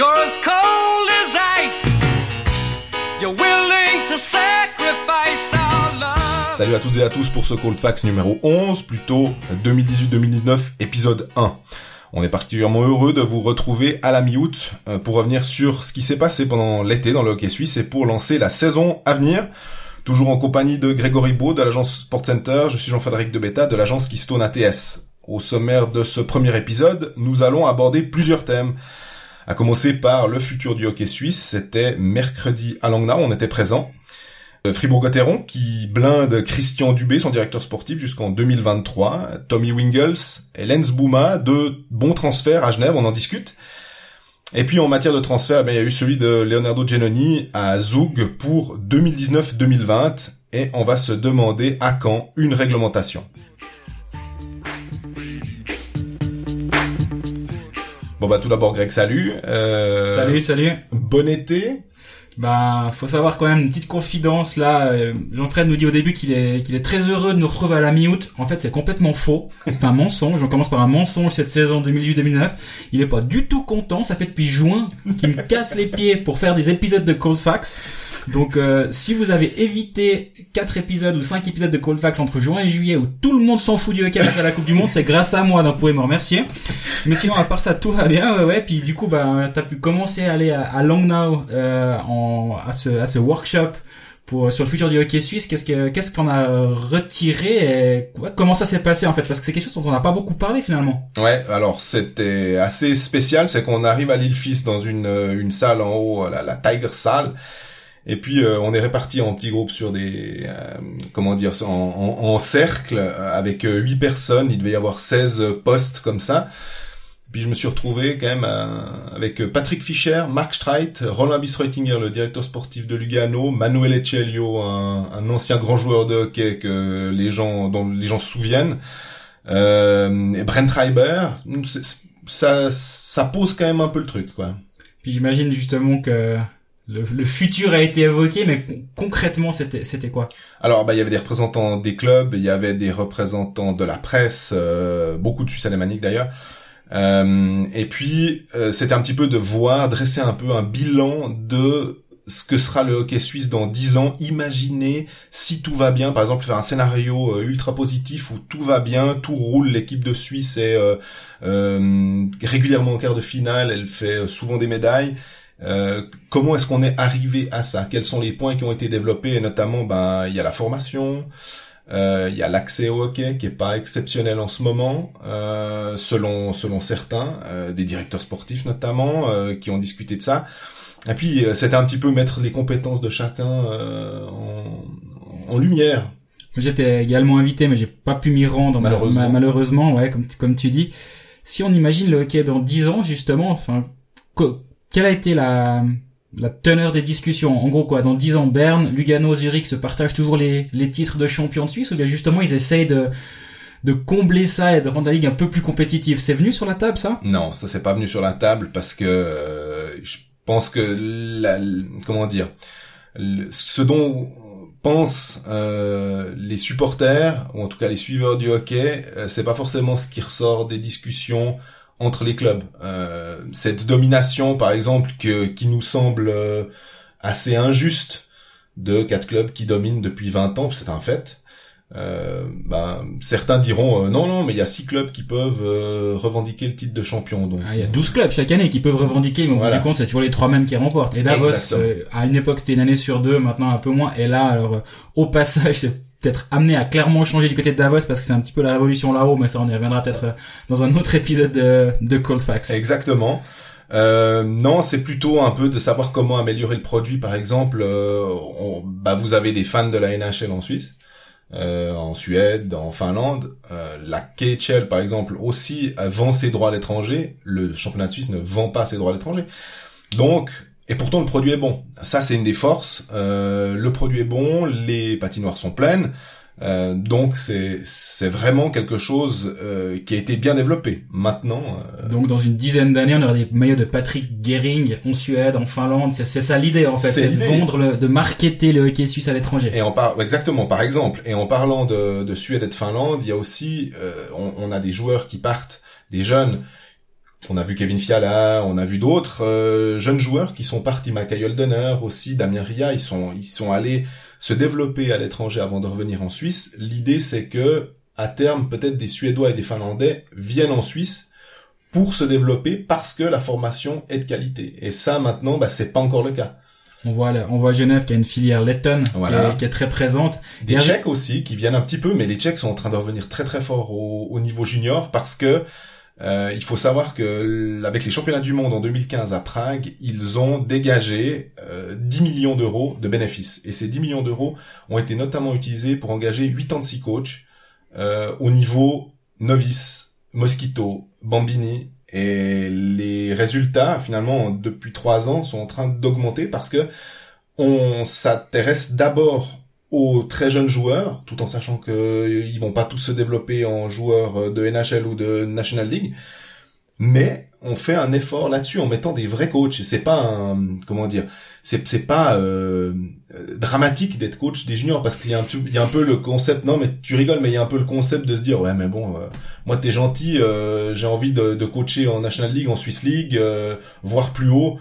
You're as cold as ice. You're willing to sacrifice our love. Salut à toutes et à tous pour ce Cold Fax numéro 11, plutôt 2018-2019, épisode 1. On est particulièrement heureux de vous retrouver à la mi-août euh, pour revenir sur ce qui s'est passé pendant l'été dans le hockey suisse et pour lancer la saison à venir. Toujours en compagnie de Grégory Beau de l'agence Sport Center, je suis Jean-Frédéric Debetta de l'agence Keystone ATS. Au sommaire de ce premier épisode, nous allons aborder plusieurs thèmes. À commencer par le futur du hockey suisse, c'était mercredi à Langnau, on était présent. Euh, Fribourg-Gotteron qui blinde Christian Dubé, son directeur sportif, jusqu'en 2023. Tommy Wingles et Lens Bouma, deux bons transferts à Genève, on en discute. Et puis en matière de transfert, ben, il y a eu celui de Leonardo Genoni à Zug pour 2019-2020 et on va se demander à quand une réglementation. Bon bah tout d'abord Greg, salut. Euh, Salut, salut. Bon été. Bah, faut savoir quand même une petite confidence là. euh, Jean-Fred nous dit au début qu'il est qu'il est très heureux de nous retrouver à la mi-août. En fait, c'est complètement faux. C'est un mensonge. On commence par un mensonge cette saison 2008-2009. Il est pas du tout content. Ça fait depuis juin qu'il me casse les pieds pour faire des épisodes de Cold Facts. Donc, euh, si vous avez évité quatre épisodes ou cinq épisodes de Cold Facts entre juin et juillet où tout le monde s'en fout du hockey à la Coupe du Monde, c'est grâce à moi. Donc, vous pouvez me remercier. Mais sinon, à part ça, tout va bien, ouais, ouais. Puis du coup, bah, t'as pu commencer à aller à, à Langnau euh, en, à ce à ce workshop pour sur le futur du hockey suisse. Qu'est-ce que qu'est-ce qu'on a retiré et comment ça s'est passé en fait? Parce que c'est quelque chose dont on n'a pas beaucoup parlé finalement. Ouais, alors c'était assez spécial, c'est qu'on arrive à l'île Fils dans une, une salle en haut, la, la Tiger Salle, et puis euh, on est répartis en petits groupes sur des, euh, comment dire, en, en, en cercle, euh, avec euh, huit personnes, il devait y avoir 16 postes comme ça. Puis je me suis retrouvé quand même euh, avec Patrick Fischer, Mark Streit, Roland Bisreutinger, le directeur sportif de Lugano, Manuel Echelio, un, un ancien grand joueur de hockey que les gens, dont les gens se souviennent, euh, et Brent Reiber. Ça, ça pose quand même un peu le truc, quoi. Puis j'imagine justement que le, le futur a été évoqué, mais con- concrètement c'était c'était quoi? Alors, bah, il y avait des représentants des clubs, il y avait des représentants de la presse, euh, beaucoup de Suisse alémanique d'ailleurs. Euh, et puis, euh, c'était un petit peu de voir, dresser un peu un bilan de ce que sera le hockey suisse dans 10 ans. Imaginez si tout va bien, par exemple, faire un scénario euh, ultra positif où tout va bien, tout roule, l'équipe de Suisse est euh, euh, régulièrement en quart de finale, elle fait euh, souvent des médailles. Euh, comment est-ce qu'on est arrivé à ça? Quels sont les points qui ont été développés? Et notamment, ben, il y a la formation, euh, il y a l'accès au hockey qui est pas exceptionnel en ce moment, euh, selon selon certains, euh, des directeurs sportifs notamment, euh, qui ont discuté de ça. Et puis, euh, c'était un petit peu mettre les compétences de chacun euh, en, en lumière. J'étais également invité, mais j'ai pas pu m'y rendre ma- Malheureusement. ma- malheureusement, ouais, comme tu- comme tu dis. Si on imagine le hockey dans 10 ans, justement, enfin, quelle a été la la teneur des discussions? En gros, quoi, dans 10 ans, Berne, Lugano, Zurich se partagent toujours les les titres de champion de Suisse, ou bien justement ils essayent de de combler ça et de rendre la ligue un peu plus compétitive? C'est venu sur la table, ça? Non, ça c'est pas venu sur la table parce que euh, je pense que la, comment dire, ce dont pensent euh, les supporters ou en tout cas les suiveurs du hockey, euh, c'est pas forcément ce qui ressort des discussions entre les clubs. Euh, cette domination, par exemple, que, qui nous semble euh, assez injuste de quatre clubs qui dominent depuis 20 ans, c'est un fait. Euh, ben, certains diront euh, non non mais il y a six clubs qui peuvent euh, revendiquer le titre de champion donc Ah, Il y a 12 clubs chaque année qui peuvent revendiquer, mais au Voilà. bout du compte, c'est toujours les trois mêmes qui remportent. Et Davos, euh, à une époque, c'était une année sur deux, maintenant un peu moins. Et là, alors, au passage, c'est peut-être amené à clairement changer du côté de Davos parce que c'est un petit peu la révolution là-haut, mais ça, on y reviendra peut-être euh, dans un autre épisode de, de Cold Facts. Exactement. Euh, non, c'est plutôt un peu de savoir comment améliorer le produit. Par exemple, euh, bah, vous avez des fans de la NHL en Suisse, euh, en Suède, en Finlande. Euh, la KHL, par exemple, aussi vend ses droits à l'étranger. Le championnat de Suisse ne vend pas ses droits à l'étranger. Donc, et pourtant le produit est bon. Ça, c'est une des forces. Euh, le produit est bon, les patinoires sont pleines. Euh, donc c'est c'est vraiment quelque chose euh, qui a été bien développé. Maintenant, euh, Donc dans une dizaine d'années, on aura des maillots de Patrick Gehring en Suède, en Finlande. C'est c'est ça l'idée en fait, C'est c'est de vendre, le, de marketer le hockey suisse à l'étranger. Et en par... exactement, par exemple, et en parlant de, de Suède et de Finlande, il y a aussi, euh, on, on a des joueurs qui partent, des jeunes, On a vu Kevin Fiala, on a vu d'autres euh, jeunes joueurs qui sont partis, Michael Holdener aussi, Damien Ria, ils sont ils sont allés se développer à l'étranger avant de revenir en Suisse. L'idée c'est que à terme peut-être des Suédois et des Finlandais viennent en Suisse pour se développer parce que la formation est de qualité. Et ça maintenant, bah, c'est pas encore le cas. On voit, on voit Genève qui a une filière lettonne Voilà. qui, est, qui est très présente. Des Tchèques aussi qui viennent un petit peu, mais les Tchèques sont en train de revenir très très fort au, au niveau junior parce que euh, il faut savoir que avec les championnats du monde en 2015 à Prague, ils ont dégagé euh, 10 millions d'euros de bénéfices. Et ces 10 millions d'euros ont été notamment utilisés pour engager 86 coachs euh, au niveau novice, Mosquito, Bambini. Et les résultats, finalement, depuis trois ans, sont en train d'augmenter parce que on s'intéresse d'abord aux très jeunes joueurs, tout en sachant que euh, ils vont pas tous se développer en joueurs euh, de NHL ou de National League, mais on fait un effort là-dessus en mettant des vrais coachs. C'est pas un, comment dire, c'est c'est pas euh, euh, dramatique d'être coach des juniors parce qu'il y a un peu, il y a un peu le concept. Non, mais tu rigoles, mais il y a un peu le concept de se dire ouais, mais bon, euh, moi t'es gentil, j'ai envie de, coacher en National League, en Swiss League, voire plus haut.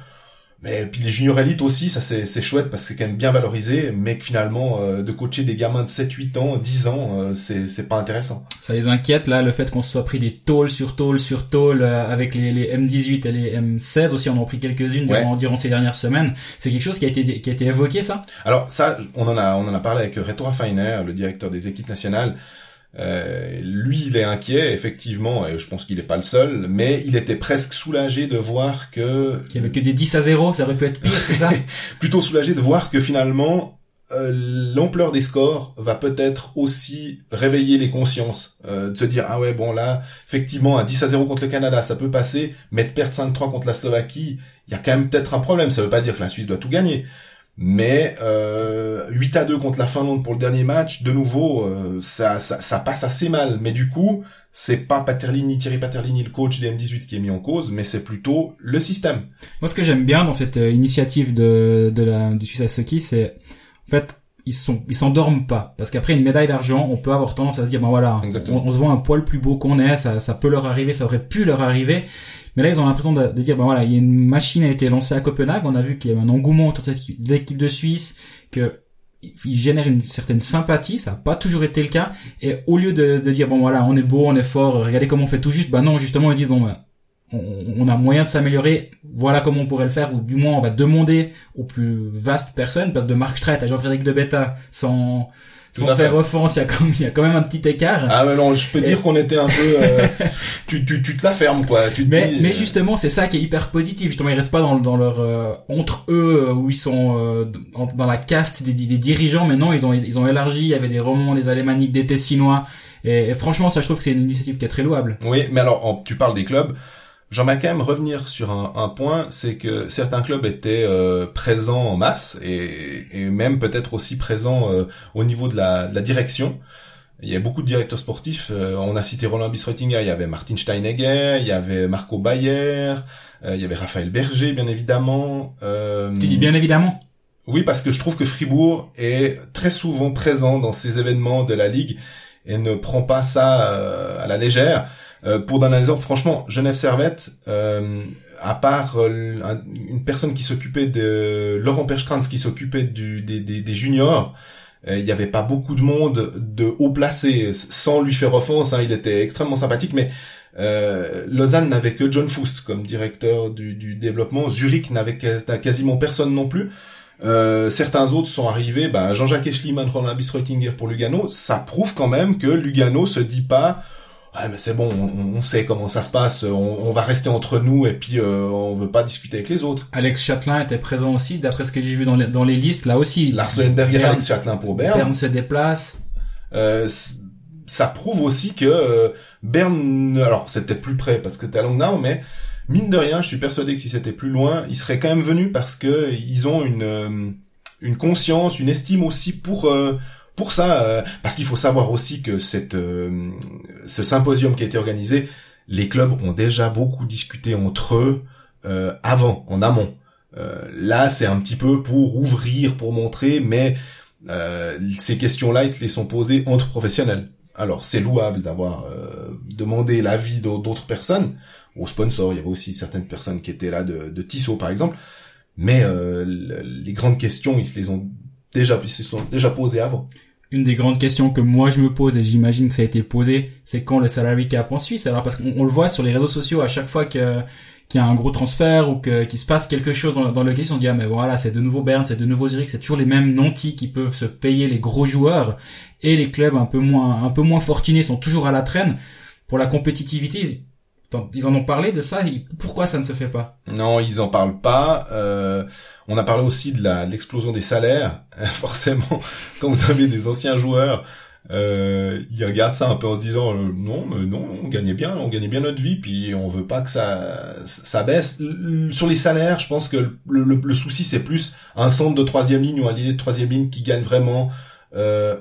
Mais puis les juniors élites aussi, ça c'est c'est chouette parce que c'est quand même bien valorisé, mais que finalement euh, de coacher des gamins de 7 8 ans, 10 ans, euh, c'est c'est pas intéressant. Ça les inquiète là, le fait qu'on se soit pris des tôles sur tôles sur tôles euh, avec les, les M18 et les M16 aussi, on en a pris quelques-unes durant, durant ces dernières semaines. C'est quelque chose qui a été qui a été évoqué ça? Alors ça, on en a on en a parlé avec Reto Raffiner, le directeur des équipes nationales. Euh, lui, il est inquiet, effectivement, et je pense qu'il est pas le seul, mais il était presque soulagé de voir que Qu'il y avait que des 10 à 0, ça aurait pu être pire, c'est ça? Plutôt soulagé de voir que finalement euh, l'ampleur des scores va peut-être aussi réveiller les consciences, euh, de se dire ah ouais bon là effectivement un 10 à 0 contre le Canada ça peut passer, mais de perdre 5-3 contre la Slovaquie, il y a quand même peut-être un problème. Ça veut pas dire que la Suisse doit tout gagner, mais euh, 8 à 2 contre la Finlande pour le dernier match, de nouveau euh, ça, ça ça passe assez mal. Mais du coup c'est pas Paterlini, Thierry Paterlini, le coach des M18 qui est mis en cause, mais c'est plutôt le système. Moi, ce que j'aime bien dans cette euh, initiative de, de la, du Suisse Hockey, c'est, en fait, ils sont, ils s'endorment pas. Parce qu'après une médaille d'argent, on peut avoir tendance à se dire, ben voilà, on, on se voit un poil plus beau qu'on est, ça, ça peut leur arriver, ça aurait pu leur arriver. Mais là, ils ont l'impression de, dire, ben voilà, il y a une machine a été lancée à Copenhague, on a vu qu'il y avait un engouement autour de cette équipe- de Suisse, que il génère une certaine sympathie, ça n'a pas toujours été le cas, et au lieu de, dire bon voilà on est beau, on est fort, regardez comment on fait tout juste, bah non justement ils disent bon bah, on, a moyen de s'améliorer, voilà comment on pourrait le faire, ou du moins on va demander aux plus vastes personnes, parce que de Marc Streit à Jean-Frédéric de Betta, sans, Tout sans faire offense, il y, a quand même, il y a quand même un petit écart. Ah mais non, je peux Et- dire qu'on était un peu... euh, tu, tu, tu te la fermes, quoi. Tu te Mais, dis, mais euh, justement, c'est ça qui est hyper positif. Justement, ils restent pas dans, dans leur euh, entre eux où ils sont euh, dans, dans la caste des, des dirigeants. Mais non, ils ont ils ont élargi. Il y avait des romans, des alémaniques, des tessinois. Et, et franchement, ça, je trouve que c'est une initiative qui est très louable. Oui, mais alors, en- tu parles des clubs. J'aimerais quand même revenir sur un, un point, c'est que certains clubs étaient euh, présents en masse et, et même peut-être aussi présents euh, au niveau de la, de la direction. Il y a beaucoup de directeurs sportifs. euh, on a cité Roland Bisreutinger, il y avait Martin Steinegger, il y avait Marco Bayer, euh, il y avait Raphaël Berger, bien évidemment. euh, Tu dis bien évidemment. Oui, parce que je trouve que Fribourg est très souvent présent dans ces événements de la Ligue et ne prend pas ça euh, à la légère. Euh, pour donner un exemple, franchement, Genève Servette, euh, à part euh, un- une personne qui s'occupait de Laurent Perstrans qui s'occupait du, des, des, juniors, euh, il n'y avait pas beaucoup de monde de haut placé, sans lui faire offense. hein, il était extrêmement sympathique, mais euh, Lausanne n'avait que John Foust comme directeur du, du développement. Zurich n'avait quas- quasiment personne non plus. Euh, certains autres sont arrivés, ben, Jean-Jacques Eschliman, Roland Bisreutinger pour Lugano, ça prouve quand même que Lugano se dit pas Ouais, mais c'est bon, on, on sait comment ça se passe, on, on va rester entre nous et puis euh, on veut pas discuter avec les autres. Alex Châtelain était présent aussi, d'après ce que j'ai vu dans les, dans les listes. Là aussi, Lars Leuenberger, Berne- Alex Châtelain pour Berne. Berne se déplace. Euh, ça prouve aussi que euh, Berne, alors c'est peut-être plus près parce que t'es à Langnau, mais mine de rien, je suis persuadé que si c'était plus loin, ils seraient quand même venus parce que ils ont une euh, une conscience, une estime aussi pour euh, pour ça, euh, parce qu'il faut savoir aussi que cette euh, ce symposium qui a été organisé, les clubs ont déjà beaucoup discuté entre eux euh, avant, en amont. Euh, là, c'est un petit peu pour ouvrir, pour montrer, mais euh, ces questions-là, ils se les sont posées entre professionnels. Alors, c'est louable d'avoir euh, demander l'avis d'au- d'autres personnes, aux sponsors. Il y avait aussi certaines personnes qui étaient là de, Tissot, par exemple. Mais le- les grandes questions, ils se les ont déjà, ils se sont déjà posées avant. Une des grandes questions que moi je me pose et j'imagine que ça a été posé, c'est quand le salary cap en Suisse. Alors parce qu'on on le voit sur les réseaux sociaux à chaque fois que qu'il y a un gros transfert ou que qu'il se passe quelque chose dans, dans le case, on dit ah mais voilà c'est de nouveau Bern, c'est de nouveau Zurich, c'est toujours les mêmes nantis qui peuvent se payer les gros joueurs et les clubs un peu moins un peu moins fortunés sont toujours à la traîne pour la compétitivité. Ils- en ont parlé de ça. Pourquoi ça ne se fait pas? Non, ils en parlent pas. Euh, on a parlé aussi de l'explosion des salaires. Forcément, quand vous avez des anciens joueurs, euh, ils regardent ça un peu en se disant euh, non, mais non, on gagnait bien, on gagnait bien notre vie, puis on veut pas que ça ça baisse. Sur les salaires, je pense que le, le- le souci c'est plus un centre de troisième ligne ou un ligne de troisième ligne qui gagne vraiment euh,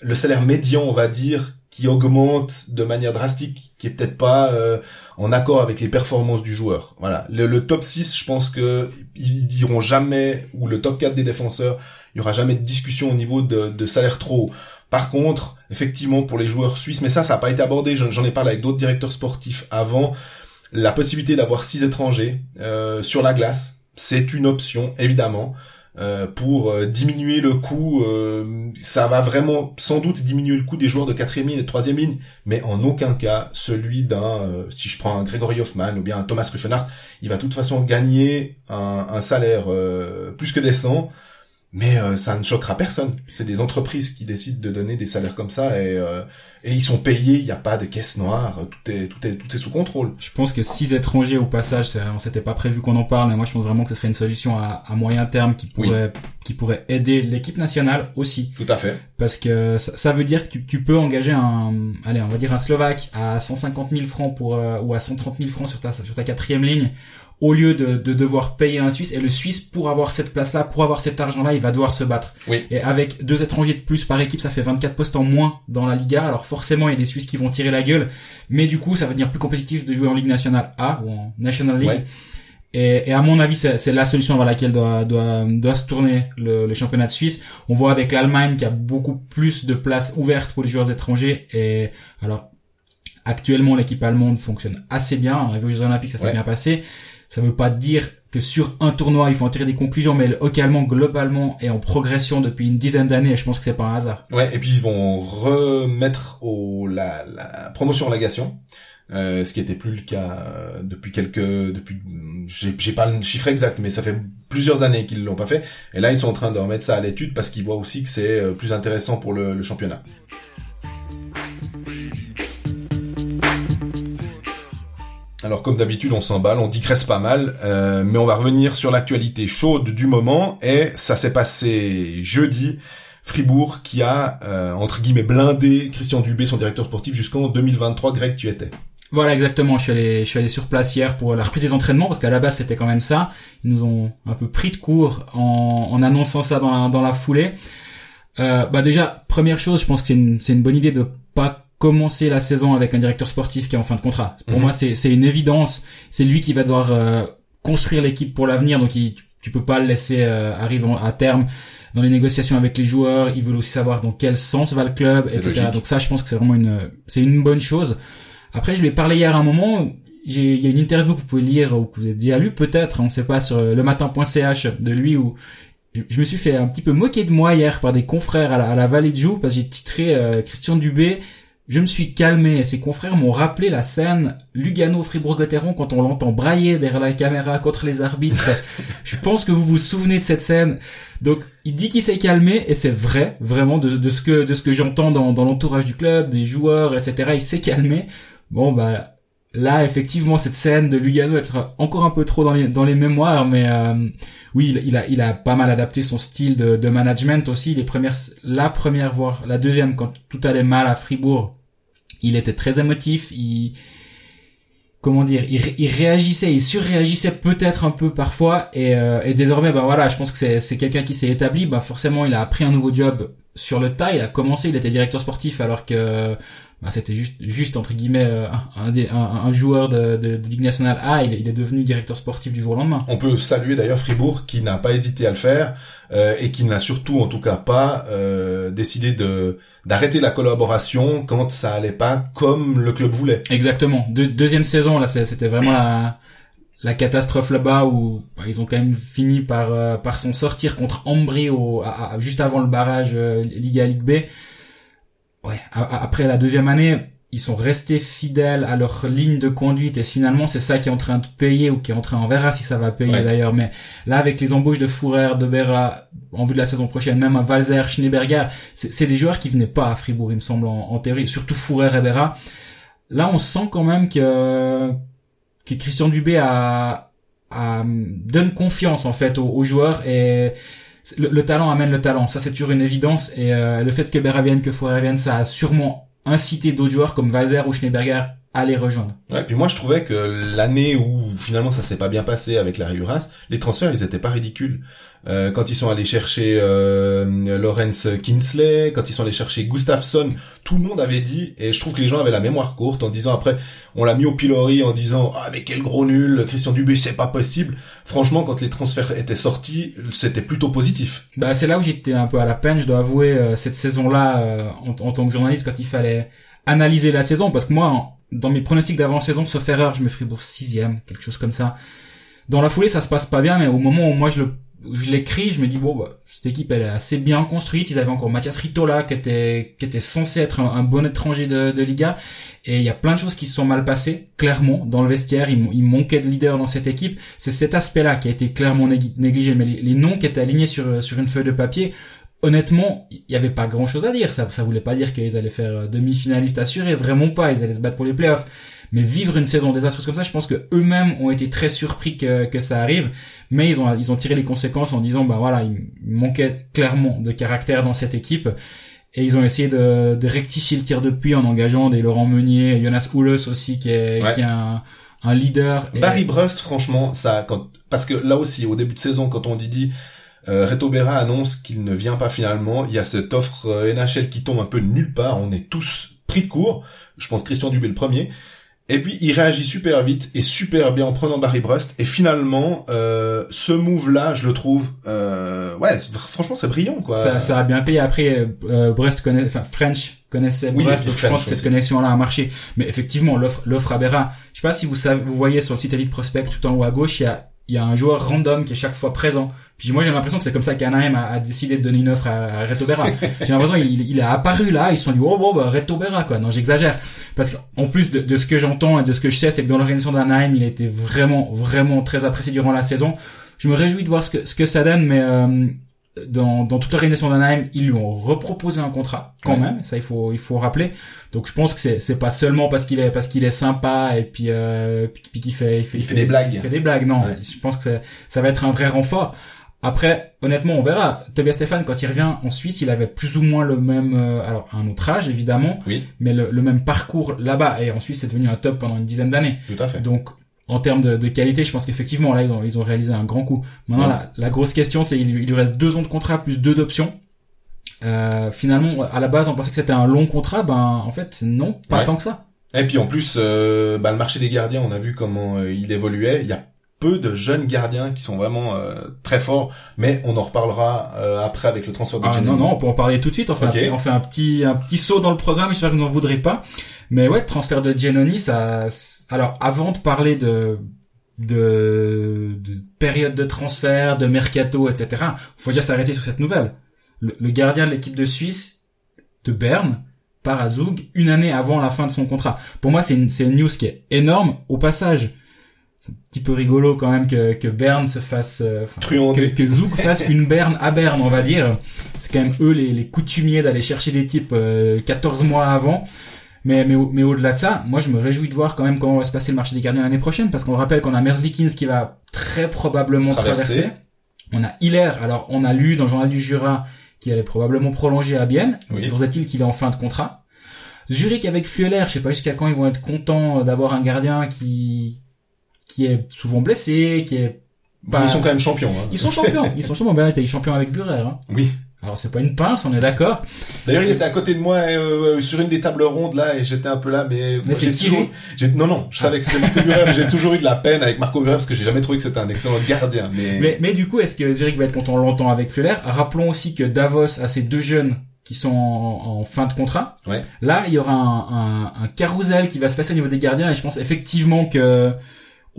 le salaire médian, on va dire, qui augmente de manière drastique, qui est peut-être pas euh, en accord avec les performances du joueur. Voilà. Le, le top 6, je pense que ils diront jamais, ou le top 4 des défenseurs, il y aura jamais de discussion au niveau de, de salaire trop. Par contre, effectivement, pour les joueurs suisses, mais ça, ça n'a pas été abordé, j'en j'en ai parlé avec d'autres directeurs sportifs avant, la possibilité d'avoir six étrangers euh, sur la glace, c'est une option, évidemment. Euh, pour euh, diminuer le coût, euh, ça va vraiment sans doute diminuer le coût des joueurs de quatrième ligne et de troisième ligne, mais en aucun cas celui d'un, si je prends un Gregory Hoffman ou bien un Thomas Ruffenhardt, il va de toute façon gagner un, un salaire plus que décent, mais euh, ça ne choquera personne. C'est des entreprises qui décident de donner des salaires comme ça et, euh, et ils sont payés, il n'y a pas de caisse noire, tout est, tout est, tout est sous contrôle. Je pense que six étrangers au passage, ça, on s'était pas prévu qu'on en parle, mais moi je pense vraiment que ce serait une solution à, à moyen terme qui pourrait, qui pourrait aider l'équipe nationale aussi. Tout à fait. Parce que ça, ça veut dire que tu, tu peux engager un, allez, on va dire un Slovaque à 150 000 francs pour, euh, ou à 130 000 francs sur ta, sur ta quatrième ligne, au lieu de, de devoir payer un Suisse. Et le Suisse, pour avoir cette place-là, pour avoir cet argent-là, il va devoir se battre. Oui. Et avec deux étrangers de plus par équipe, ça fait 24 postes en moins dans la Liga. Alors forcément, il y a des Suisses qui vont tirer la gueule. Mais du coup, ça va devenir plus compétitif de jouer en Ligue nationale A ou en National League. Ouais. Et, et à mon avis, c'est c'est la solution vers laquelle doit, doit, doit se tourner le, le championnat de Suisse. On voit avec l'Allemagne qui a beaucoup plus de places ouvertes pour les joueurs étrangers. Et alors, actuellement, l'équipe allemande fonctionne assez bien. On a vu aux Jeux Olympiques, ça s'est Ouais. bien passé. Ça veut pas dire que sur un tournoi, il faut en tirer des conclusions, mais le hockey allemand, globalement, est en progression depuis une dizaine d'années, et je pense que c'est pas un hasard. Ouais, et puis ils vont remettre au, la, la promotion relégation, euh, ce qui était plus le cas euh, depuis quelques, depuis, j'ai j'ai pas le chiffre exact, mais ça fait plusieurs années qu'ils l'ont pas fait. Et là, ils sont en train de remettre ça à l'étude parce qu'ils voient aussi que c'est euh, plus intéressant pour le, le championnat. Alors comme d'habitude, on s'emballe, on digresse pas mal, euh, mais on va revenir sur l'actualité chaude du moment. Et ça s'est passé jeudi. Fribourg qui a euh, entre guillemets blindé Christian Dubé, son directeur sportif, jusqu'en 2023. Greg, tu étais. Voilà, exactement. Je suis allé, je suis allé sur place hier pour la reprise des entraînements parce qu'à la base c'était quand même ça. Ils nous ont un peu pris de court en, en annonçant ça dans la, dans la foulée. Euh, bah déjà, première chose, je pense que c'est une, c'est une bonne idée de pas commencer la saison avec un directeur sportif qui est en fin de contrat. Pour Mhm. moi, c'est, c'est une évidence. C'est lui qui va devoir euh, construire l'équipe pour l'avenir, donc il, tu peux pas le laisser euh, arriver à terme dans les négociations avec les joueurs. Ils veulent aussi savoir dans quel sens va le club, etc. logique. Donc ça, je pense que c'est vraiment une, c'est une bonne chose. Après, je lui ai parlé hier à un moment. Il y a une interview que vous pouvez lire ou que vous avez déjà lu peut-être, on sait pas, sur euh, lematin.ch de lui où je je me suis fait un petit peu moquer de moi hier par des confrères à la, à la Vallée de Joux parce que j'ai titré euh, Christian Dubé. Je me suis calmé. Ses confrères m'ont rappelé la scène Lugano-Fribourg-Gotteron quand on l'entend brailler derrière la caméra contre les arbitres. je pense que vous vous souvenez de cette scène. Donc, il dit qu'il s'est calmé et c'est vrai, vraiment, de, de ce que de ce que j'entends dans, dans l'entourage du club, des joueurs, etc. Il s'est calmé. Bon, bah là, effectivement, cette scène de Lugano elle sera encore un peu trop dans les dans les mémoires, mais euh, oui, il, il a il a pas mal adapté son style de, de management aussi. Les premières, la première voire la deuxième, quand tout allait mal à Fribourg, il était très émotif. Il comment dire, il, ré- il réagissait, il surréagissait peut-être un peu parfois, et, euh, et désormais, bah voilà, je pense que c'est c'est quelqu'un qui s'est établi. Bah forcément, il a appris un nouveau job sur le tas. Il a commencé, il était directeur sportif, alors que bah, c'était juste, juste entre guillemets euh, un, des- un, un joueur de, de, de Ligue nationale A, il, est- il est devenu directeur sportif du jour au lendemain. On peut saluer d'ailleurs Fribourg qui n'a pas hésité à le faire euh, et qui n'a surtout en tout cas pas euh, décidé de d'arrêter la collaboration quand ça allait pas comme le club voulait. Exactement. Deux- deuxième saison, là, c'était vraiment la, la catastrophe là-bas où bah, ils ont quand même fini par euh, par s'en sortir contre Ambry au, à- à- juste avant le barrage euh, Liga Ligue B. Ouais. après la deuxième année, ils sont restés fidèles à leur ligne de conduite et finalement c'est ça qui est en train de payer ou qui est en train, on verra si ça va payer Ouais. d'ailleurs. Mais là, avec les embauches de Fourer, de Berra, en vue de la saison prochaine, même à Valzer, Schneeberger, c'est c'est des joueurs qui venaient pas à Fribourg, il me semble en, en théorie, surtout Fourer et Berra. Là, on sent quand même que que Christian Dubé a, a donne confiance en fait aux, aux joueurs et le, le talent amène le talent. Ça, c'est toujours une évidence et euh, le fait que Berra vienne, que Fourer vienne, ça a sûrement incité d'autres joueurs comme Valzer ou Schneeberger à les rejoindre. Ouais, puis moi je trouvais que l'année où finalement ça s'est pas bien passé avec la Uras, les transferts ils étaient pas ridicules. Euh, quand ils sont allés chercher euh, Lawrence Kinsley, quand ils sont allés chercher Gustafsson, tout le monde avait dit, et je trouve que les gens avaient la mémoire courte en disant après, on l'a mis au pilori en disant ah mais quel gros nul, Christian Dubé c'est pas possible. Franchement quand les transferts étaient sortis, c'était plutôt positif. Bah, c'est là où j'étais un peu à la peine, je dois avouer, euh, cette saison-là, euh, en, en tant que journaliste, quand il fallait analyser la saison, parce que moi, dans mes pronostics d'avant-saison, sauf erreur, je me Fribourg sixième, quelque chose comme ça. Dans la foulée, ça se passe pas bien, mais au moment où moi je le je l'écris, je me dis bon, bah, cette équipe elle est assez bien construite. Ils avaient encore Mathias Ritola qui était qui était censé être un, bon étranger de, de Liga, et il y a plein de choses qui se sont mal passées. Clairement, dans le vestiaire, il, manquait de leader dans cette équipe. C'est cet aspect-là qui a été clairement négli- négligé. Mais les, les noms qui étaient alignés sur sur une feuille de papier, honnêtement, il y avait pas grand-chose à dire. Ça ça voulait pas dire qu'ils allaient faire euh, demi-finaliste assuré, vraiment pas. Ils allaient se battre pour les playoffs. Mais vivre une saison désastreuse comme ça, je pense que eux-mêmes ont été très surpris que, que ça arrive. Mais ils ont, ils ont tiré les conséquences en disant, bah voilà, il manquait clairement de caractère dans cette équipe. Et ils ont essayé de, de rectifier le tir de puits en engageant des Laurent Meunier, Jonas Oulos aussi, qui est, Ouais. qui est un, un leader. Et- Barry Brust, franchement, ça, quand, parce que là aussi, au début de saison, quand on dit, dit euh, Reto Berra annonce qu'il ne vient pas finalement, il y a cette offre euh, NHL qui tombe un peu de nulle part, on est tous pris de court, je pense Christian Dubé le premier, et puis il réagit super vite et super bien en prenant Barry Brust, et finalement, euh, ce move-là, je le trouve, euh, ouais, franchement, c'est brillant, quoi. Ça, ça a bien payé. Après, euh, Brest connaît, enfin French connaissait Oui, Brest, et donc je pense que cette connexion-là a marché. Mais effectivement, l'offre, l'offre à Berra. Je sais pas si vous savez, vous voyez sur le site Elite Prospect tout en haut à gauche, il y a, il y a un joueur random qui est chaque fois présent. Puis moi j'ai l'impression que c'est comme ça qu'Anaheim a, a décidé de donner une offre à, à Reto Berra. j'ai l'impression qu'il il est apparu là, ils se sont dit oh bon bah Reto Berra quoi. Non j'exagère parce qu'en plus de, de ce que j'entends et de ce que je sais, c'est que dans l'organisation d'Anaheim, il a été vraiment vraiment très apprécié durant la saison. Je me réjouis de voir ce que ce que ça donne, mais euh, dans, dans toute l'organisation d'Anaheim, ils lui ont reproposé un contrat quand Ouais. même, ça il faut il faut rappeler. Donc je pense que c'est c'est pas seulement parce qu'il est parce qu'il est sympa et puis euh, puis, puis qu'il fait il fait Il fait des blagues. Il fait des blagues, non. Ouais. Je pense que ça, ça va être un vrai renfort. Après, honnêtement, on verra. Tobias Stéphane, quand il revient en Suisse, il avait plus ou moins le même, euh, alors un autre âge évidemment, Oui, mais le, le même parcours là-bas. Et en Suisse, c'est devenu un top pendant une dizaine d'années. tout à fait. Donc, en termes de, de qualité, je pense qu'effectivement, là, ils ont, ils ont réalisé un grand coup. Maintenant, Ouais. la, la grosse question, c'est il, il lui reste deux ans de contrat plus deux d'options. Euh, finalement, à la base, on pensait que c'était un long contrat. Ben, en fait, non, pas Ouais. tant que ça. Et puis en plus, euh, bah, le marché des gardiens, on a vu comment euh, il évoluait. Il y a peu de jeunes gardiens qui sont vraiment euh, très forts, mais on en reparlera euh, après avec le transfert de Ah, non, non, on peut en parler tout de suite. On fait, un, on fait un petit, un petit saut dans le programme. J'espère que vous n'en voudrez pas. Mais ouais, transfert de Giannoni, ça. Alors, avant de parler de de, de période de transfert, de mercato, etc. Faut déjà s'arrêter sur cette nouvelle. Le, le gardien de l'équipe de Suisse de Berne part à Zug une année avant la fin de son contrat. Pour moi, c'est une, c'est une news qui est énorme. Au passage, c'est un petit peu rigolo quand même que, que Berne se fasse, euh, que, Zug fasse une Berne à Berne, on va dire. C'est quand même eux les, les coutumiers d'aller chercher des types euh, 14 mois avant. Mais, mais, mais au-delà de ça, moi je me réjouis de voir quand même comment va se passer le marché des gardiens l'année prochaine, parce qu'on rappelle qu'on a Merzlikins qui va très probablement Traverser. traverser. On a Hiller, alors on a lu dans le journal du Jura qu'il allait probablement prolonger à Bienne. Oui. Toujours est-il qu'il est en fin de contrat. Zurich avec Fueller, je sais pas jusqu'à quand ils vont être contents d'avoir un gardien qui qui est souvent blessé, qui est pas... Ils sont quand même champions. Hein. Ils sont champions. Ils sont champions. Ben, t'es champion avec Burer. Hein. Oui. Alors c'est pas une pince, on est d'accord. D'ailleurs, il était à côté de moi euh, sur une des tables rondes là et j'étais un peu là, mais, Mais j'ai toujours, non non, je savais que c'était Marco Burer, mais j'ai toujours eu de la peine avec Marco Burer parce que j'ai jamais trouvé que c'était un excellent gardien. Mais, Mais, mais du coup, est-ce que Zurich va être content longtemps avec Fleuler Rappelons aussi que Davos a ces deux jeunes qui sont en, en fin de contrat. Ouais. Là, il y aura un, un, un carrousel qui va se passer au niveau des gardiens et je pense effectivement que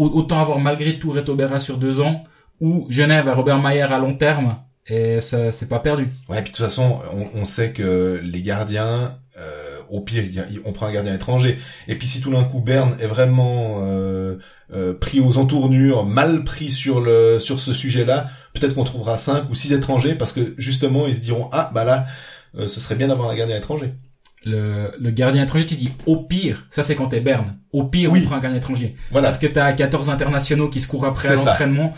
autant avoir malgré tout Reto Berra sur deux ans ou Genève à Robert Mayer à long terme et ça c'est pas perdu. ouais, puis de toute façon, on, on sait que les gardiens, euh, au pire, on prend un gardien étranger. Et puis si tout d'un coup Berne est vraiment euh, euh, pris aux entournures, mal pris sur le sur ce sujet-là, peut-être qu'on trouvera cinq ou six étrangers parce que justement ils se diront ah bah là, euh, ce serait bien d'avoir un gardien étranger. Le, le gardien étranger, tu dis au pire, ça c'est quand t'es Berne. Au pire, Oui. on prend un gardien étranger. Voilà. Parce que t'as 14 internationaux qui se courent après l'entraînement.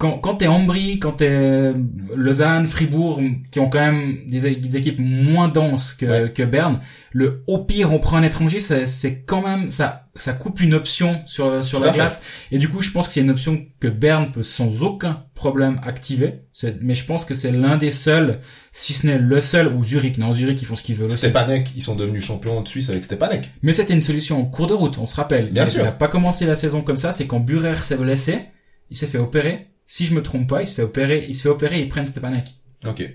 Quand, quand t'es Ambry, quand t'es Lausanne, Fribourg, qui ont quand même des, des équipes moins denses que, Ouais. que Berne, le au pire on prend un étranger, c'est quand même ça ça coupe une option sur sur Tout la glace. Et du coup, je pense que c'est une option que Berne peut sans aucun problème activer. Mais je pense que c'est l'un des seuls, si ce n'est le seul, ou Zurich. Non, Zurich ils font ce qu'ils veulent. Stepanek, ils sont devenus champions de Suisse avec Stepanek. Mais c'était une solution en cours de route, on se rappelle. Bien il, sûr. Il a pas commencé la saison comme ça, c'est quand Burer s'est blessé, il s'est fait opérer. Si je me trompe pas, il se fait opérer, il se fait opérer, ils prennent Stepanek. Ok.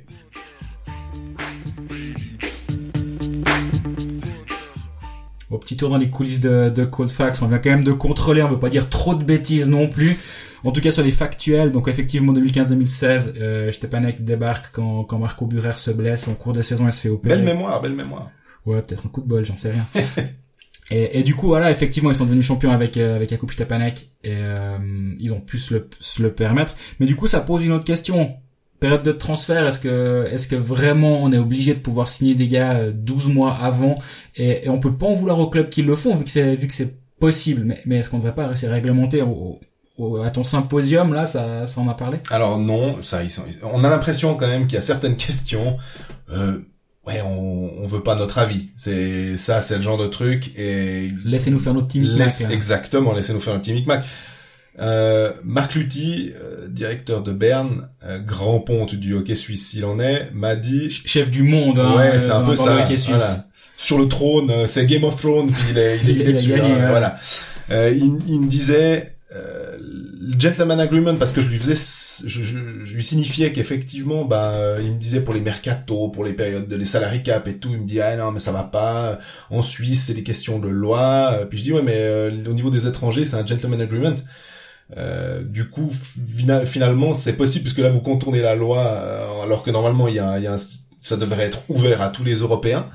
Au petit tour dans les coulisses de, de Coldfax, on vient quand même de contrôler, on veut pas dire trop de bêtises non plus. En tout cas sur les factuels, donc effectivement 2015-2016, euh, Stepanek débarque quand, quand Marco Burer se blesse en cours de saison, il se fait opérer. Belle mémoire, belle mémoire. Ouais, peut-être un coup de bol, j'en sais rien. et, et du coup, voilà, effectivement, ils sont devenus champions avec euh, avec Jakub Stepanek et euh, ils ont pu se le, se le permettre. Mais du coup, ça pose une autre question. Période de transfert, est-ce que est-ce que vraiment on est obligé de pouvoir signer des gars euh, 12 mois avant? Et, et on peut pas en vouloir aux clubs qui le font vu que c'est vu que c'est possible. Mais, mais est-ce qu'on ne devrait pas rester réglementé au, au- à ton symposium là, ça ça en a parlé Alors non, ça, ils sont, on a l'impression quand même qu'il y a certaines questions. Euh, ouais, on, on veut pas notre avis. C'est ça, c'est le genre de truc et Laissez-nous faire notre team. laisse, Mac, hein. exactement, laissez-nous faire un petit micmac. Euh, Marc Lutti, euh, directeur de Berne, euh, grand ponte du hockey suisse s'il en est, m'a dit Chef du monde, hein, ouais, euh, c'est un peu ça. le hockey suisse. voilà. Sur le trône, euh, c'est Game of Thrones, il est, il est, il est Il a dessus. gagné, hein, ouais. Voilà. Euh, il, il me disait euh, gentleman agreement parce que je lui faisais, je, je, je lui signifiais qu'effectivement, ben, il me disait pour les mercato, pour les périodes de les cap et tout, il me dit ah non mais ça va pas. En Suisse, c'est des questions de loi. Puis je dis ouais mais euh, au niveau des étrangers, c'est un gentleman agreement. Euh, du coup, fina- finalement, c'est possible puisque là vous contournez la loi euh, alors que normalement il y a, y a un, ça devrait être ouvert à tous les Européens.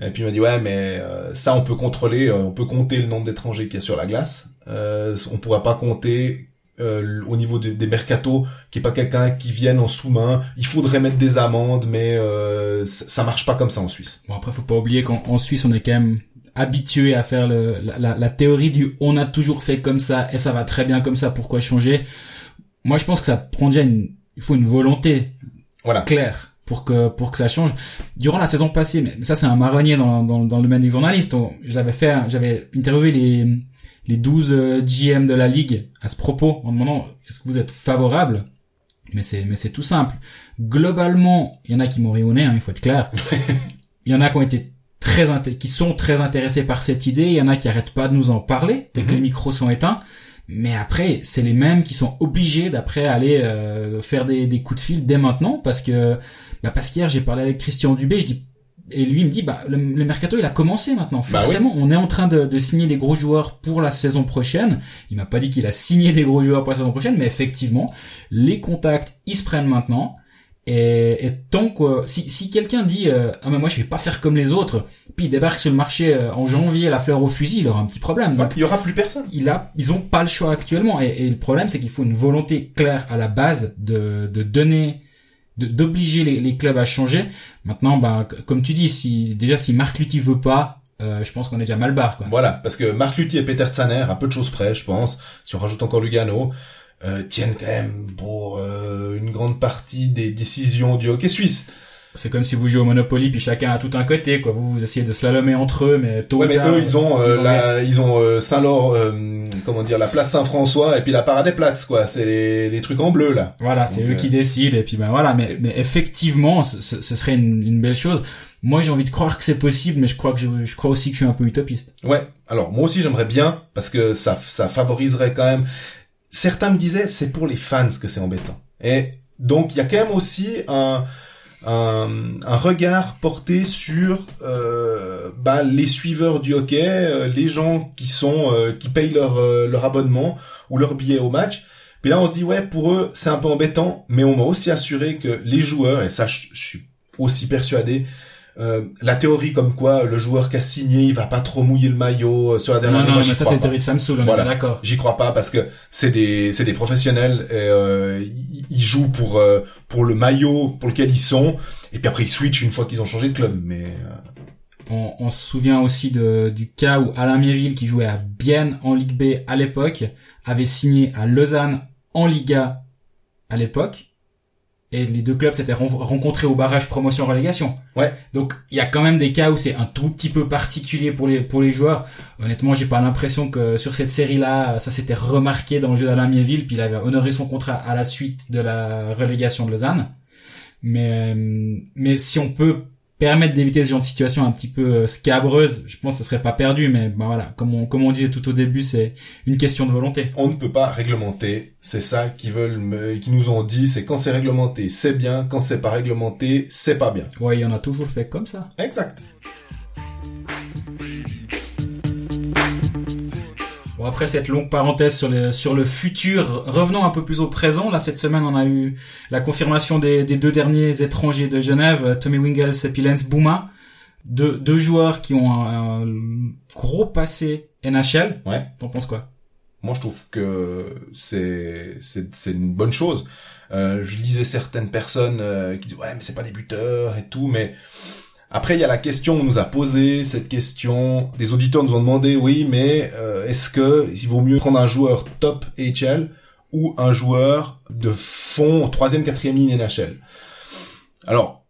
Et puis il m'a dit ouais mais euh, ça on peut contrôler, euh, on peut compter le nombre d'étrangers qu'il y a sur la glace. Euh, on pourra pas compter euh, au niveau des, des mercatos qui est pas quelqu'un qui vienne en sous-main. Il faudrait mettre des amendes mais euh, ça, marche pas comme ça en Suisse. Bon après faut pas oublier qu'en en Suisse on est quand même habitué à faire le, la, la, la théorie du on a toujours fait comme ça et ça va très bien comme ça pourquoi changer? Moi je pense que ça prend déjà une il faut une volonté Voilà. claire pour que pour que ça change durant la saison passée mais ça c'est un marronnier dans, dans, dans le domaine des journalistes j'avais fait j'avais interviewé les les 12 euh, GM de la ligue à ce propos en demandant est-ce que vous êtes favorable? Mais c'est mais c'est tout simple globalement il y en a qui m'ont nez hein, il faut être clair il y en a qui ont été très qui sont très intéressés par cette idée, il y en a qui arrêtent pas de nous en parler dès que Mhm. les micros sont éteints. Mais après, c'est les mêmes qui sont obligés d'après aller euh, faire des, des coups de fil dès maintenant parce que bah parce qu'hier j'ai parlé avec Christian Dubé, je dis et lui il me dit bah le, le mercato il a commencé maintenant. Bah Forcément, on est en train de, de signer des gros joueurs pour la saison prochaine. Il m'a pas dit qu'il a signé des gros joueurs pour la saison prochaine, mais effectivement, les contacts ils se prennent maintenant. Et, et tant que si, si quelqu'un dit euh, ah mais moi je vais pas faire comme les autres, puis il débarque sur le marché euh, en janvier la fleur au fusil, il aura un petit problème. Donc il y aura plus personne. il a, ils ont pas le choix actuellement. Et, et le problème c'est qu'il faut une volonté claire à la base de, de donner, d'obliger les, clubs à changer. Maintenant, bah comme tu dis, si déjà si Marc Lutti veut pas, euh, je pense qu'on est déjà mal barre quoi. Voilà, parce que Marc Lutti et Peter Tsaner, à peu de choses près, je pense, si on rajoute encore Lugano, euh, tiennent quand même pour euh, une grande partie des décisions du hockey suisse. C'est comme si vous jouez au Monopoly puis chacun a tout un côté quoi. Vous, vous essayez de slalomer entre eux mais tôt Ouais, ou mais tard, eux, ils ont, euh, ils ont la, ils ont euh, Saint-Laur, euh, comment dire, la place Saint-François et puis la Parade des Places, quoi. C'est les, les trucs en bleu, là. Voilà, c'est eux euh, qui décident et puis ben voilà. Mais, mais effectivement, ce serait une, une belle chose. Moi, j'ai envie de croire que c'est possible, mais je crois que je, je crois aussi que je suis un peu utopiste. Ouais. Alors, moi aussi, j'aimerais bien, parce que ça, ça favoriserait quand même. Certains me disaient, c'est pour les fans que c'est embêtant. Et donc, il y a quand même aussi un, un, un regard porté sur euh, bah, les suiveurs du hockey, euh, les gens qui sont euh, qui payent leur euh, leur abonnement ou leur billet au match. Puis là, on se dit ouais, pour eux, c'est un peu embêtant, mais on m'a aussi assuré que les joueurs, et ça, je, je suis aussi persuadé. Euh, la théorie comme quoi le joueur qui a signé, il va pas trop mouiller le maillot euh, sur la dernière Non, année, non, moi, mais ça c'est une pas. théorie de femme soul, on Voilà. d'accord. J'y crois pas parce que c'est des c'est des professionnels et euh, ils, jouent pour euh, pour le maillot pour lequel ils sont et puis après ils switchent une fois qu'ils ont changé de club mais euh, On, on se souvient aussi de, du cas où Alain Mieville, qui jouait à Bienne en Ligue B à l'époque, avait signé à Lausanne en Liga à l'époque. Et les deux clubs s'étaient ren- rencontrés au barrage promotion-relégation. Ouais. Donc il y a quand même des cas où c'est un tout petit peu particulier pour les pour les joueurs. Honnêtement, j'ai pas l'impression que sur cette série-là, ça s'était remarqué dans le jeu d'Alain Mieville, puis il avait honoré son contrat à la suite de la relégation de Lausanne. Mais euh, mais si on peut permettre d'éviter ce genre de situation un petit peu euh, scabreuse, je pense que ce serait pas perdu. Mais ben voilà, comme on comme on disait tout au début, c'est une question de volonté. on ne peut pas réglementer c'est ça qu'ils veulent me, qu'ils nous ont dit c'est quand c'est réglementé c'est bien quand c'est pas réglementé c'est pas bien Ouais, il y en a toujours fait comme ça. exact Bon, après cette longue parenthèse sur le, sur le futur, revenons un peu plus au présent. Là, cette semaine, on a eu la confirmation des, des deux derniers étrangers de Genève, Tommy Wingels et puis Lance Bouma. Deux, deux joueurs qui ont un, un gros passé NHL. ouais T'en penses quoi? Moi je trouve que c'est c'est c'est une bonne chose euh, je lisais certaines personnes euh, qui disent ouais mais c'est pas des buteurs et tout mais après il y a la question on nous a posé cette question des auditeurs nous ont demandé oui mais euh, est-ce que il vaut mieux prendre un joueur top HL ou un joueur de fond troisième quatrième ligne NHL alors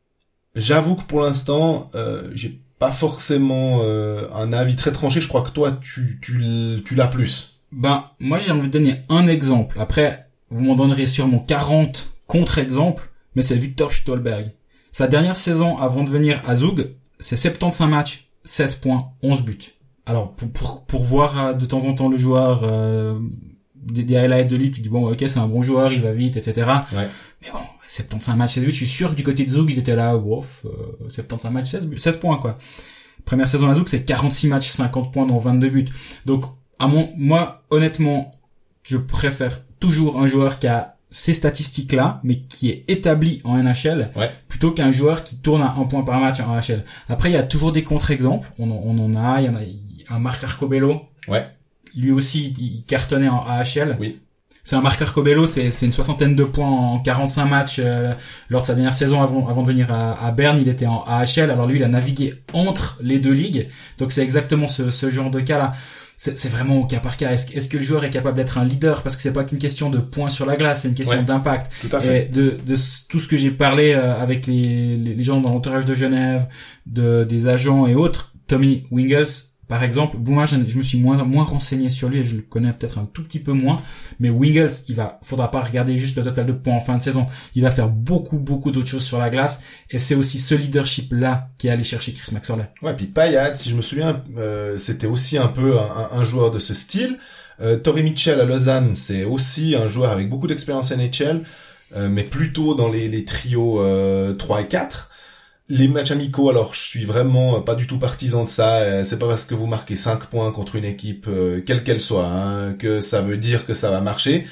j'avoue que pour l'instant euh, j'ai pas forcément euh, un avis très tranché je crois que toi tu tu tu l'as plus Ben, moi, j'ai envie de donner un exemple. Après, vous m'en donnerez sûrement 40 contre-exemples, mais c'est Victor Stolberg. Sa dernière saison avant de venir à Zug, c'est 75 matchs, 16 points, 11 buts. Alors, pour, pour, pour voir euh, de temps en temps le joueur, euh, des, des highlights de lui, tu dis bon, ok, c'est un bon joueur, il va vite, etc. Ouais. Mais bon, 75 matchs, 16 buts, je suis sûr que du côté de Zug, ils étaient là, euh, 75 matchs, 16 buts, 16 points, quoi. Première saison à Zug, c'est 46 matchs, 50 points, dont 22 buts. Donc, à mon, moi, honnêtement, je préfère toujours un joueur qui a ces statistiques-là, mais qui est établi en NHL, Ouais. plutôt qu'un joueur qui tourne à un point par match en NHL. Après, il y a toujours des contre-exemples. On, en- on en a, il y en a un Marc Arcobello. Ouais. Lui aussi, il cartonnait en AHL. Oui. C'est un Marc Arcobello, c'est c'est une soixantaine de points en 45 matchs euh, lors de sa dernière saison avant, avant de venir à, à Berne. Il était en AHL, alors lui, il a navigué entre les deux ligues. Donc c'est exactement ce, ce genre de cas-là. C'est c'est vraiment au cas par cas. Est-ce est-ce que le joueur est capable d'être un leader? Parce que c'est pas qu'une question de points sur la glace, c'est une question Ouais. d'impact. Tout à fait. Et de, de tout ce que j'ai parlé euh, avec les, les, les gens dans l'entourage de Genève, de, des agents et autres, Tommy Wingles, par exemple, bon, moi je, je me suis moins, moins renseigné sur lui et je le connais peut-être un tout petit peu moins, mais Wingles, il va, faudra pas regarder juste le total de points en fin de saison, il va faire beaucoup, beaucoup d'autres choses sur la glace et c'est aussi ce leadership-là qui est allé chercher Chris Maxwell. Ouais, puis Payad, si je me souviens, euh, c'était aussi un peu un, un joueur de ce style. Euh, Tori Mitchell à Lausanne, c'est aussi un joueur avec beaucoup d'expérience NHL, euh, mais plutôt dans les, les trios euh, 3 et 4. Les matchs amicaux, alors je suis vraiment euh, pas du tout partisan de ça. Euh, C'est pas parce que vous marquez 5 points contre une équipe, euh, quelle qu'elle soit, hein, que ça veut dire que ça va marcher.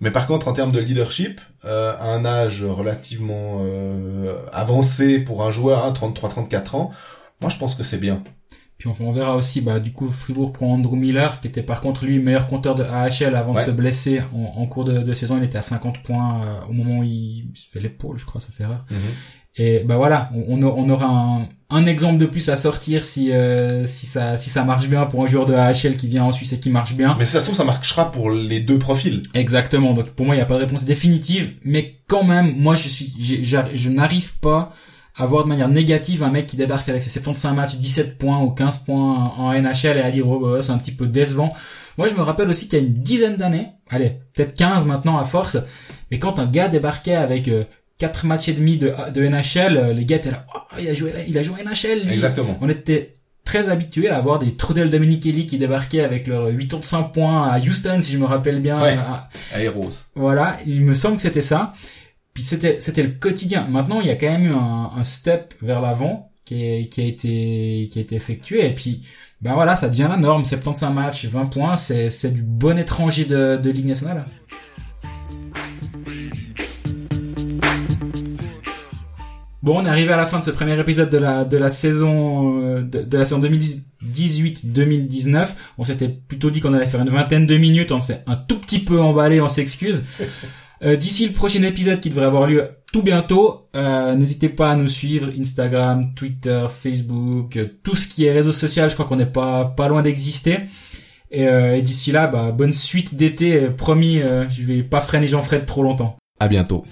Mais par contre, en termes de leadership, euh, à un âge relativement euh, avancé pour un joueur, hein, 33-34 ans, moi je pense que c'est bien. Puis on verra aussi, bah, du coup, Fribourg prend Andrew Miller, qui était par contre lui meilleur compteur de AHL avant Ouais. de se blesser en, en cours de, de saison. Il était à 50 points euh, au moment où il se fait l'épaule, je crois, ça fait erreur. Et bah voilà, on, on aura un, un exemple de plus à sortir si euh, si ça si ça marche bien pour un joueur de AHL qui vient en Suisse et qui marche bien. Mais si ça se trouve, ça marchera pour les deux profils. Exactement. Donc pour moi, il n'y a pas de réponse définitive, mais quand même, moi je suis je n'arrive pas avoir de manière négative un mec qui débarque avec ses 75 matchs, 17 points ou 15 points en NHL et à dire oh bah, c'est un petit peu décevant. Moi je me rappelle aussi qu'il y a une dizaine d'années, allez peut-être 15 maintenant à force, mais quand un gars débarquait avec 4 matchs et demi de, de NHL, euh, les gars étaient là, oh, il a joué il a joué NHL lui. Exactement. On était très habitués à avoir des Trudel Dominichelli qui débarquaient avec leurs 85 points à Houston si je me rappelle bien. Ouais. À- Aéros. voilà, il me semble que c'était ça. Puis c'était c'était le quotidien. Maintenant, il y a quand même eu un, un step vers l'avant qui, est- qui a été qui a été effectué et puis ben voilà, ça devient la norme. 75 matchs, 20 points, c'est c'est du bon étranger de, de Ligue nationale. Bon, on est arrivé à la fin de ce premier épisode de la de la saison euh, de, de la saison 2018-2019. On s'était plutôt dit qu'on allait faire une vingtaine de minutes. On s'est un tout petit peu emballé, on s'excuse. Euh, D'ici le prochain épisode qui devrait avoir lieu tout bientôt, euh, n'hésitez pas à nous suivre Instagram, Twitter, Facebook, euh, tout ce qui est réseau social. Je crois qu'on n'est pas pas loin d'exister. Et, euh, et d'ici là, bah, bonne suite d'été. Promis, euh, je vais pas freiner Jean-Fred trop longtemps. À bientôt.